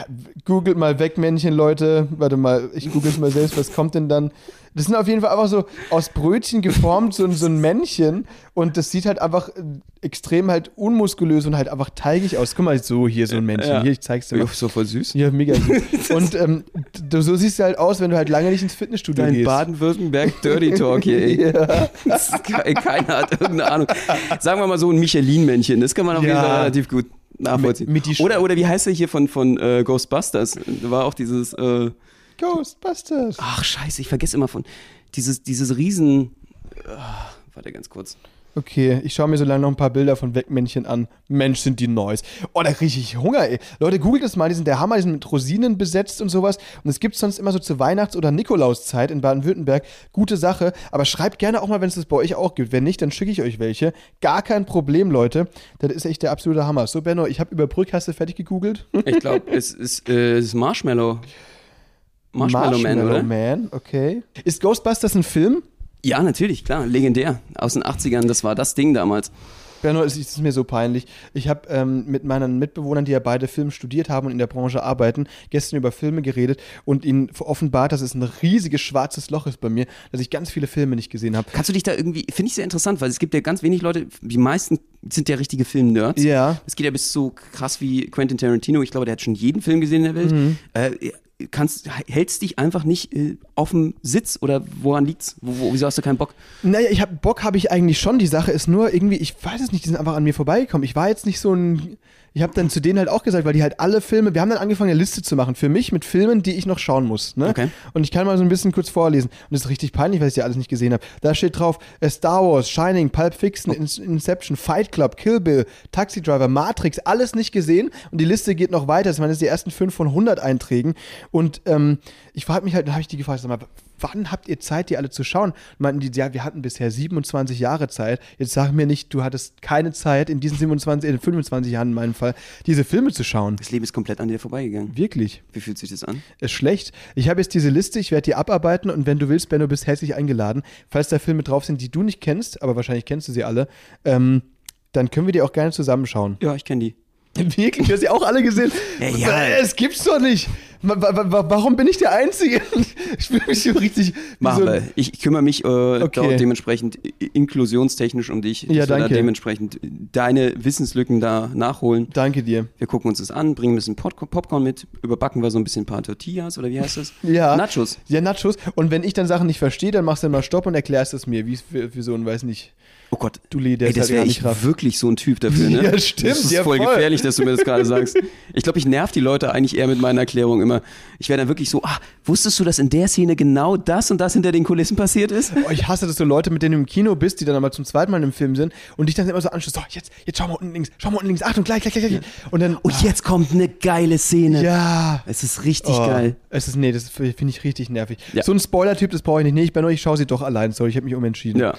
googelt mal Wegmännchen, Leute. Warte mal, ich google es mal selbst, was kommt denn dann? Das sind auf jeden Fall einfach so aus Brötchen geformt, so, ein- so ein Männchen. Und das sieht halt einfach äh, extrem halt unmuskulös und halt einfach teigig aus. Guck mal, so hier so ein Männchen. Ja. Hier, ich zeig's dir mal. So voll süß. Ja, mega süß. Und ähm, du, so siehst du halt aus, wenn du halt lange nicht ins Fitnessstudio Dein gehst. Baden-Württemberg Dirty Talk hier, ey. Ke- Keiner hat irgendeine Ahnung. Sagen wir mal so ein Michelin-Männchen, das kann man auf jeden Ja. Fall relativ gut nachvollziehen. Mit- mit oder, oder wie heißt der hier von, von äh, Ghostbusters? Da war auch dieses, äh, Ghostbusters. ach scheiße, ich vergesse immer von, dieses, dieses riesen, ah, warte ganz kurz. Okay, ich schaue mir so lange noch ein paar Bilder von Wegmännchen an. Mensch, sind die nice. Oh, da kriege ich Hunger, ey. Leute, googelt das mal, die sind der Hammer, die sind mit Rosinen besetzt und sowas. Und es gibt sonst immer so zur Weihnachts- oder Nikolauszeit in Baden-Württemberg. Gute Sache. Aber schreibt gerne auch mal, wenn es das bei euch auch gibt. Wenn nicht, dann schicke ich euch welche. Gar kein Problem, Leute. Das ist echt der absolute Hammer. So, Benno, ich habe über Brück, hast du fertig gegoogelt? Ich glaube, es ist, äh, es ist Marshmallow. Marshmallow, Man, oder? Man, okay. Ist Ghostbusters ein Film? Ja, natürlich, klar. Legendär. Aus den 80ern, das war das Ding damals. Benno, es ist mir so peinlich. Ich habe ähm, mit meinen Mitbewohnern, die ja beide Film studiert haben und in der Branche arbeiten, gestern über Filme geredet und ihnen offenbart, dass es ein riesiges schwarzes Loch ist bei mir, dass ich ganz viele Filme nicht gesehen habe. Kannst du dich da irgendwie, finde ich sehr interessant, weil es gibt ja ganz wenig Leute, die meisten sind ja richtige Film-Nerds. Ja. Es geht ja bis so krass wie Quentin Tarantino. Ich glaube, der hat schon jeden Film gesehen in der Welt. Mhm. Äh, kannst, hältst dich einfach nicht äh, auf dem Sitz oder woran liegt's? Wo, wo, wieso hast du keinen Bock? Naja, ich habe Bock habe ich eigentlich schon. Die Sache ist nur irgendwie, ich weiß es nicht, die sind einfach an mir vorbeigekommen. Ich war jetzt nicht so ein. Ich habe dann zu denen halt auch gesagt, weil die halt alle Filme, wir haben dann angefangen, eine Liste zu machen für mich mit Filmen, die ich noch schauen muss. Ne? Okay. Und ich kann mal so ein bisschen kurz vorlesen. Und das ist richtig peinlich, weil ich ja alles nicht gesehen habe. Da steht drauf: äh, Star Wars, Shining, Pulp Fiction, In Inception, Fight Club, Kill Bill, Taxi Driver, Matrix, alles nicht gesehen. Und die Liste geht noch weiter. Das waren jetzt die ersten 5 von 100 Einträgen. Und ähm, ich frage mich halt, dann habe ich die gefragt, sag mal, wann habt ihr Zeit, die alle zu schauen? Und meinten die, ja, wir hatten bisher 27 Jahre Zeit. Jetzt sag mir nicht, du hattest keine Zeit in diesen 27, in 25 Jahren in meinem Fall, diese Filme zu schauen. Das Leben ist komplett an dir vorbeigegangen. Wirklich. Wie fühlt sich das an? Ist schlecht. Ich habe jetzt diese Liste, ich werde die abarbeiten und wenn du willst, Benno, bist herzlich eingeladen. Falls da Filme drauf sind, die du nicht kennst, aber wahrscheinlich kennst du sie alle, ähm, dann können wir die auch gerne zusammenschauen. Ja, ich kenne die. Wirklich? Du hast sie auch alle gesehen? Ja, ja. Es gibt's doch nicht. Wa- wa- wa- Warum bin ich der Einzige? Ich fühle mich so richtig. wie Machen so wir. Ich, kümmere mich äh, Okay. dort dementsprechend inklusionstechnisch um dich. Ja, wir da danke. dementsprechend deine Wissenslücken da nachholen. Danke dir. Wir gucken uns das an, bringen ein bisschen Popcorn mit, überbacken wir so ein bisschen ein paar Tortillas oder wie heißt das? Ja. Nachos. Ja, Nachos. Und wenn ich dann Sachen nicht verstehe, dann machst du mal Stopp und erklärst es mir, wie für so ein, weiß nicht. Oh Gott. Dulli, der Ey, das halt wäre gar ich rafft. wirklich so ein Typ dafür, ne? Ja, stimmt, Das ist ja, voll, voll. gefährlich, dass du mir das gerade sagst. Ich glaube, ich nerv die Leute eigentlich eher mit meinen Erklärungen immer. Ich wäre dann wirklich so, ah, wusstest du, dass in der Szene genau das und das hinter den Kulissen passiert ist? Oh, ich hasse das so Leute, mit denen du im Kino bist, die dann aber zum zweiten Mal im Film sind und dich dann immer so anschließen, so, jetzt, jetzt schau mal unten links, schau mal unten links, Achtung, gleich, gleich, gleich. gleich. Und dann, Und jetzt kommt eine geile Szene. ja. Es ist richtig Oh, geil. Es ist, nee, das finde ich richtig nervig. Ja. So ein Spoiler-Typ, das brauche ich nicht. Nee, ich bin nur, ich schaue sie doch allein. Sorry, ich habe mich umentschieden. Ja.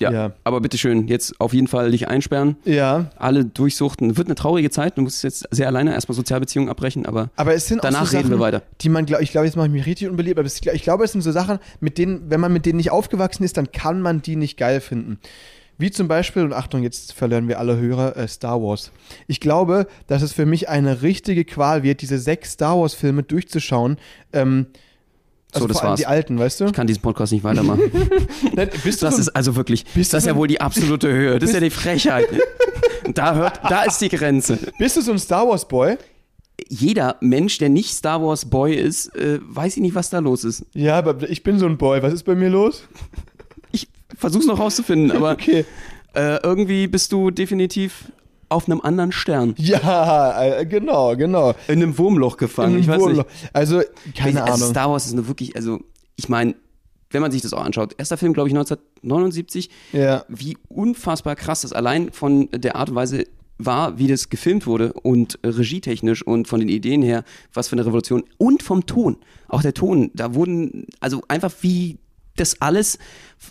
Ja. Ja. Aber bitteschön, jetzt auf jeden Fall dich einsperren. Ja. Alle durchsuchten. Wird eine traurige Zeit. Du musst jetzt sehr alleine erstmal Sozialbeziehungen abbrechen, aber, Aber es sind danach auch so reden wir Sachen, weiter. Die man, glaub, ich glaube, jetzt mache ich mich richtig unbeliebt, aber es, ich glaube, es sind so Sachen, mit denen, wenn man mit denen nicht aufgewachsen ist, dann kann man die nicht geil finden. Wie zum Beispiel, und Achtung, jetzt verlieren wir alle Hörer, äh, Star Wars. Ich glaube, dass es für mich eine richtige Qual wird, diese sechs Star Wars-Filme durchzuschauen. Ähm, also So, das war's. die alten, weißt du? Ich kann diesen Podcast nicht weitermachen. Nein, bist du Das so- ist also wirklich, Bist das ist ja wohl die absolute Höhe. Das ist ja die Frechheit. Da hört, da ist die Grenze. bist du so ein Star Wars-Boy? Jeder Mensch, der nicht Star Wars Boy ist, äh, weiß ich nicht, was da los ist. Ja, aber ich bin so ein Boy. Was ist bei mir los? Ich versuch's noch rauszufinden, aber Okay. äh, irgendwie bist du definitiv auf einem anderen Stern. Ja, äh, genau, genau. In einem Wurmloch gefangen. Ich weiß Wurmloch. nicht. Also, keine also Ahnung. Star Wars ist nur wirklich, also ich meine, wenn man sich das auch anschaut, erster Film, glaube ich, 1979, Ja. wie unfassbar krass das allein von der Art und Weise war, wie das gefilmt wurde und regietechnisch und von den Ideen her, was für eine Revolution und vom Ton. Auch der Ton, da wurden, also einfach wie das alles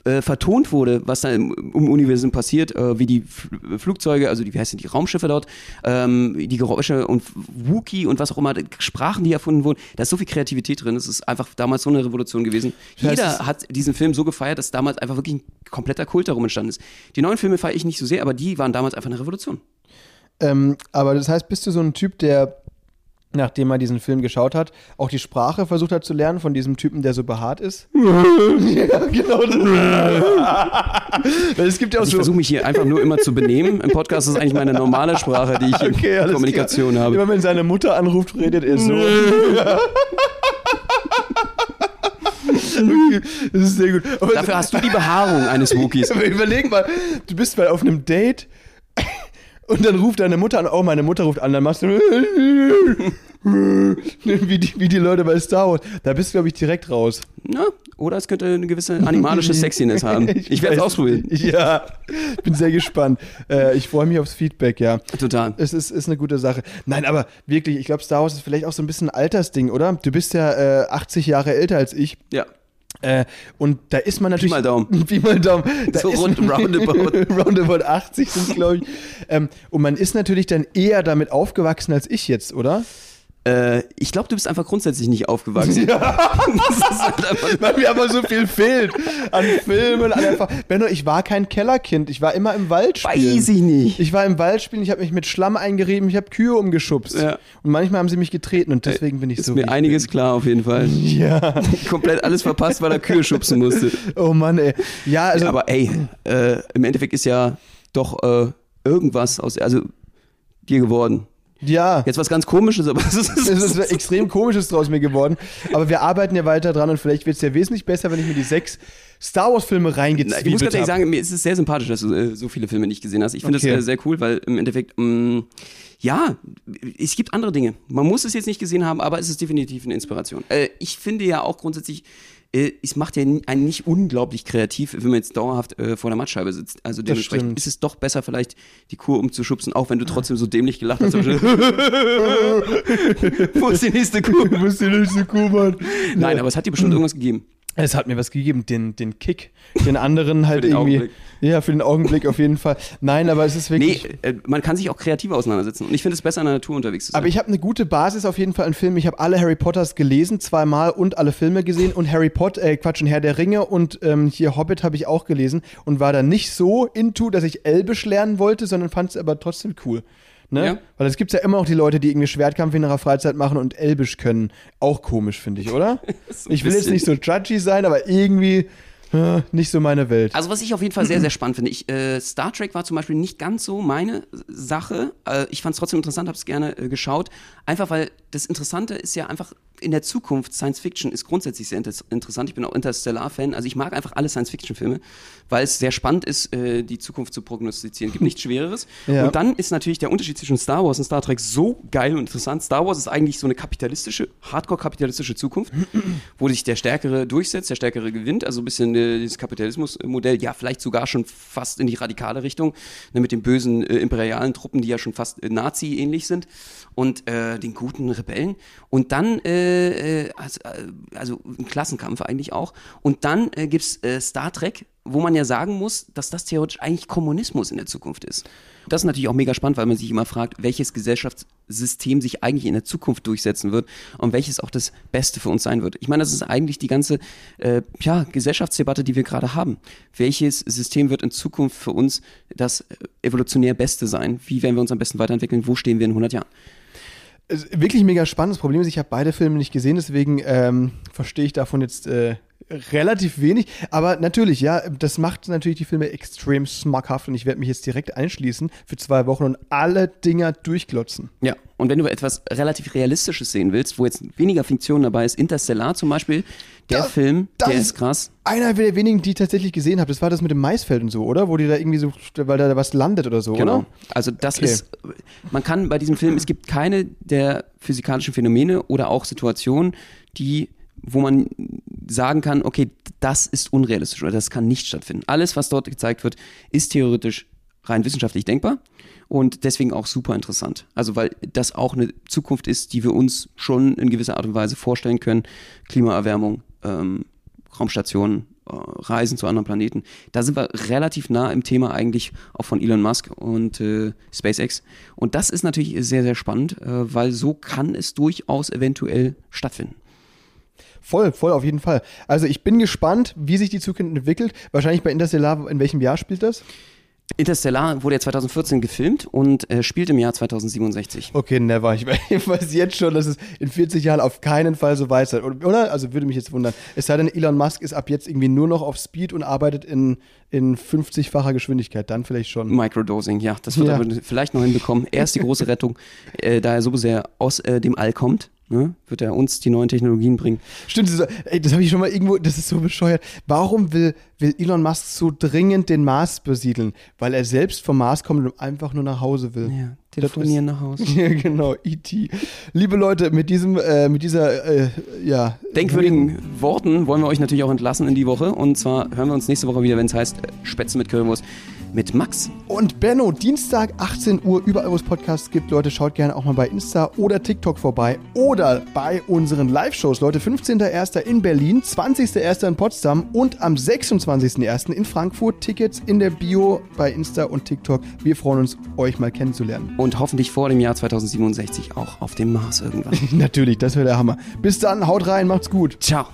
äh, vertont wurde, was da im, im Universum passiert, äh, wie die F Flugzeuge, also die, wie heißen die Raumschiffe dort, ähm, die Geräusche und Wookie und was auch immer, Sprachen, die erfunden wurden, da ist so viel Kreativität drin. Das ist einfach damals so eine Revolution gewesen. Das Jeder hat diesen Film so gefeiert, dass damals einfach wirklich ein kompletter Kult darum entstanden ist. Die neuen Filme feiere ich nicht so sehr, aber die waren damals einfach eine Revolution. Ähm, aber das heißt, bist du so ein Typ, der, nachdem er diesen Film geschaut hat, auch die Sprache versucht hat zu lernen von diesem Typen, der so behaart ist? ja, genau. Es gibt ja auch ich so. versuche mich hier einfach nur immer zu benehmen. Im Podcast ist eigentlich meine normale Sprache, die ich in Okay, Kommunikation klar. habe. Immer wenn seine Mutter anruft, redet er so. okay, das ist sehr gut. Aber Dafür hast du die Behaarung eines Wookies. Überleg mal, du bist mal auf einem Date und dann ruft deine Mutter an, oh, meine Mutter ruft an, dann machst du wie die, wie die Leute bei Star Wars. Da bist du, glaube ich, direkt raus. Ja, oder es könnte eine gewisse animalische Sexiness haben. Ich, werde es ausprobieren. Ja, bin sehr gespannt. Äh, ich freue mich aufs Feedback, ja. Total. Es ist, ist eine gute Sache. Nein, aber wirklich, ich glaube, Star Wars ist vielleicht auch so ein bisschen ein Altersding, oder? Du bist ja äh, 80 Jahre älter als ich. Ja. Äh, und da ist man natürlich. mal Daumen. Pi mal Daumen. Da So rund- roundabout. roundabout 80 sind glaube ich. Ähm, und man ist natürlich dann eher damit aufgewachsen als ich jetzt, oder? Äh, ich glaube, du bist einfach grundsätzlich nicht aufgewachsen. Ist halt Weil mir aber so viel fehlt an Filmen, an einfach. Benno, ich war kein Kellerkind. Ich war immer im Wald spielen. Weiß ich nicht. Ich war im Wald spielen, ich habe mich mit Schlamm eingerieben, ich habe Kühe umgeschubst. Ja. Und manchmal haben sie mich getreten und deswegen bin ich ist so. mir wie ich einiges klar auf jeden Fall. bin. Ja. Komplett alles verpasst, weil er Kühe schubsen musste. Oh Mann, ey. Ja, also. Aber ey, äh, im Endeffekt ist ja doch äh, irgendwas aus, also dir geworden. Ja. Jetzt was ganz komisches, aber es ist, Es ist was extrem komisches draus mir geworden. Aber wir arbeiten ja weiter dran und vielleicht wird es ja wesentlich besser, wenn ich mir die sechs Star Wars-Filme Na, ich muss reingezwiebelt ganz ehrlich habe. sagen, mir ist es sehr sympathisch, dass du äh, so viele Filme nicht gesehen hast. Ich finde Okay. das äh, sehr cool, weil im Endeffekt, mh, ja, es gibt andere Dinge. Man muss es jetzt nicht gesehen haben, aber es ist definitiv eine Inspiration. Äh, ich finde ja auch grundsätzlich, äh, es macht ja einen nicht unglaublich kreativ, wenn man jetzt dauerhaft äh, vor der Mattscheibe sitzt. Also dementsprechend ist es doch besser, vielleicht die Kur umzuschubsen, auch wenn du trotzdem so dämlich gelacht hast. Wo ist die nächste Kur? Du bist die nächste Kuh, Mann. Nein, aber es hat dir bestimmt irgendwas gegeben. Es hat mir was gegeben, den, den Kick. Den anderen halt den irgendwie. Augenblick. Ja, für den Augenblick auf jeden Fall. Nein, aber es ist wirklich. Nee, äh, man kann sich auch kreativ auseinandersetzen. Und ich finde es besser, in der Natur unterwegs zu sein. Aber ich habe eine gute Basis auf jeden Fall an Filmen. Ich habe alle Harry Potters gelesen, zweimal und alle Filme gesehen und Harry Potter, äh, Quatsch, und Herr der Ringe und ähm, hier Hobbit habe ich auch gelesen und war da nicht so into, dass ich Elbisch lernen wollte, sondern fand es aber trotzdem cool. Ne? Ja. Weil es gibt ja immer noch die Leute, die irgendwie Schwertkampf in ihrer Freizeit machen und Elbisch können. Auch komisch, finde ich, oder? So ich will jetzt nicht so judgy sein, aber irgendwie äh, nicht so meine Welt. Also was ich auf jeden Fall sehr, sehr spannend finde, ich, äh, Star Trek war zum Beispiel nicht ganz so meine Sache. Äh, ich fand es trotzdem interessant, habe es gerne äh, geschaut. Einfach weil das Interessante ist ja einfach in der Zukunft, Science Fiction ist grundsätzlich sehr inter interessant. Ich bin auch Interstellar-Fan. Also ich mag einfach alle Science-Fiction-Filme, weil es sehr spannend ist, äh, die Zukunft zu prognostizieren. Gibt nichts Schwereres. Ja. Und dann ist natürlich der Unterschied zwischen Star Wars und Star Trek so geil und interessant. Star Wars ist eigentlich so eine kapitalistische, hardcore-kapitalistische Zukunft, wo sich der Stärkere durchsetzt, der Stärkere gewinnt. Also ein bisschen äh, dieses Kapitalismusmodell, ja, vielleicht sogar schon fast in die radikale Richtung, ne, mit den bösen äh, imperialen Truppen, die ja schon fast äh, Nazi-ähnlich sind und äh, den guten Rebellen. Und dann, äh, äh, also, äh, also ein Klassenkampf eigentlich auch. Und dann äh, gibt's äh, Star Trek, wo man ja sagen muss, dass das theoretisch eigentlich Kommunismus in der Zukunft ist. Das ist natürlich auch mega spannend, weil man sich immer fragt, welches Gesellschaftssystem sich eigentlich in der Zukunft durchsetzen wird und welches auch das Beste für uns sein wird. Ich meine, das ist eigentlich die ganze äh, ja, Gesellschaftsdebatte, die wir gerade haben. Welches System wird in Zukunft für uns das äh, evolutionär Beste sein? Wie werden wir uns am besten weiterentwickeln? Wo stehen wir in 100 Jahren? Wirklich mega spannend. Das Problem ist, ich habe beide Filme nicht gesehen, deswegen ähm, verstehe ich davon jetzt äh, relativ wenig. Aber natürlich, ja, das macht natürlich die Filme extrem smackhaft und ich werde mich jetzt direkt einschließen für zwei Wochen und alle Dinger durchglotzen. Ja, und wenn du etwas relativ Realistisches sehen willst, wo jetzt weniger Fiktion dabei ist, Interstellar zum Beispiel, der Da- Film, das der ist- ist krass. Einer der wenigen, die ich tatsächlich gesehen habe, das war das mit dem Maisfeld und so, oder? Wo die da irgendwie so, weil da was landet oder so, Genau. oder? Also das Okay. ist, man kann bei diesem Film, es gibt keine der physikalischen Phänomene oder auch Situationen, die, wo man sagen kann, okay, das ist unrealistisch oder das kann nicht stattfinden. Alles, was dort gezeigt wird, ist theoretisch rein wissenschaftlich denkbar und deswegen auch super interessant. Also weil das auch eine Zukunft ist, die wir uns schon in gewisser Art und Weise vorstellen können. Klimaerwärmung, ähm, Raumstationen, äh, Reisen zu anderen Planeten. Da sind wir relativ nah im Thema eigentlich auch von Elon Musk und äh, SpaceX. Und das ist natürlich sehr, sehr spannend, äh, weil so kann es durchaus eventuell stattfinden. Voll, voll, auf jeden Fall. Also ich bin gespannt, wie sich die Zukunft entwickelt. Wahrscheinlich bei Interstellar, in welchem Jahr spielt das? Interstellar wurde ja 2014 gefilmt und äh, spielt im Jahr 2067. Okay, never. Ich weiß- jetzt schon, dass es in 40 Jahren auf keinen Fall so weit sein. Oder? Also würde mich jetzt wundern. Es sei denn, Elon Musk ist ab jetzt irgendwie nur noch auf Speed und arbeitet in, in 50-facher Geschwindigkeit. Dann vielleicht schon. Microdosing, ja, das wird Ja. er vielleicht noch hinbekommen. Er ist die große Rettung, äh, da er so sehr aus äh, dem All kommt. Ne, wird er uns die neuen Technologien bringen. Stimmt, das, das habe ich schon mal irgendwo, das ist so bescheuert. Warum will, will Elon Musk so dringend den Mars besiedeln? Weil er selbst vom Mars kommt und einfach nur nach Hause will. Ja, Telefonieren nach Hause. Ja, genau, E.T. Liebe Leute, mit diesem, äh, mit dieser, äh, ja. Denkwürdigen Worten wollen wir euch natürlich auch entlassen in die Woche. Und zwar hören wir uns nächste Woche wieder, wenn es heißt Spätzle mit Currywurst mit Max. Und Benno, Dienstag 18 Uhr, überall wo es Podcasts gibt. Leute, schaut gerne auch mal bei Insta oder TikTok vorbei oder bei unseren Live-Shows. Leute, 15.01. in Berlin, 20.01. in Potsdam und am 26.01. in Frankfurt. Tickets in der Bio bei Insta und TikTok. Wir freuen uns, euch mal kennenzulernen. Und hoffentlich vor dem Jahr 2067 auch auf dem Mars irgendwann. Natürlich, das wäre der Hammer. Bis dann, haut rein, macht's gut. Ciao.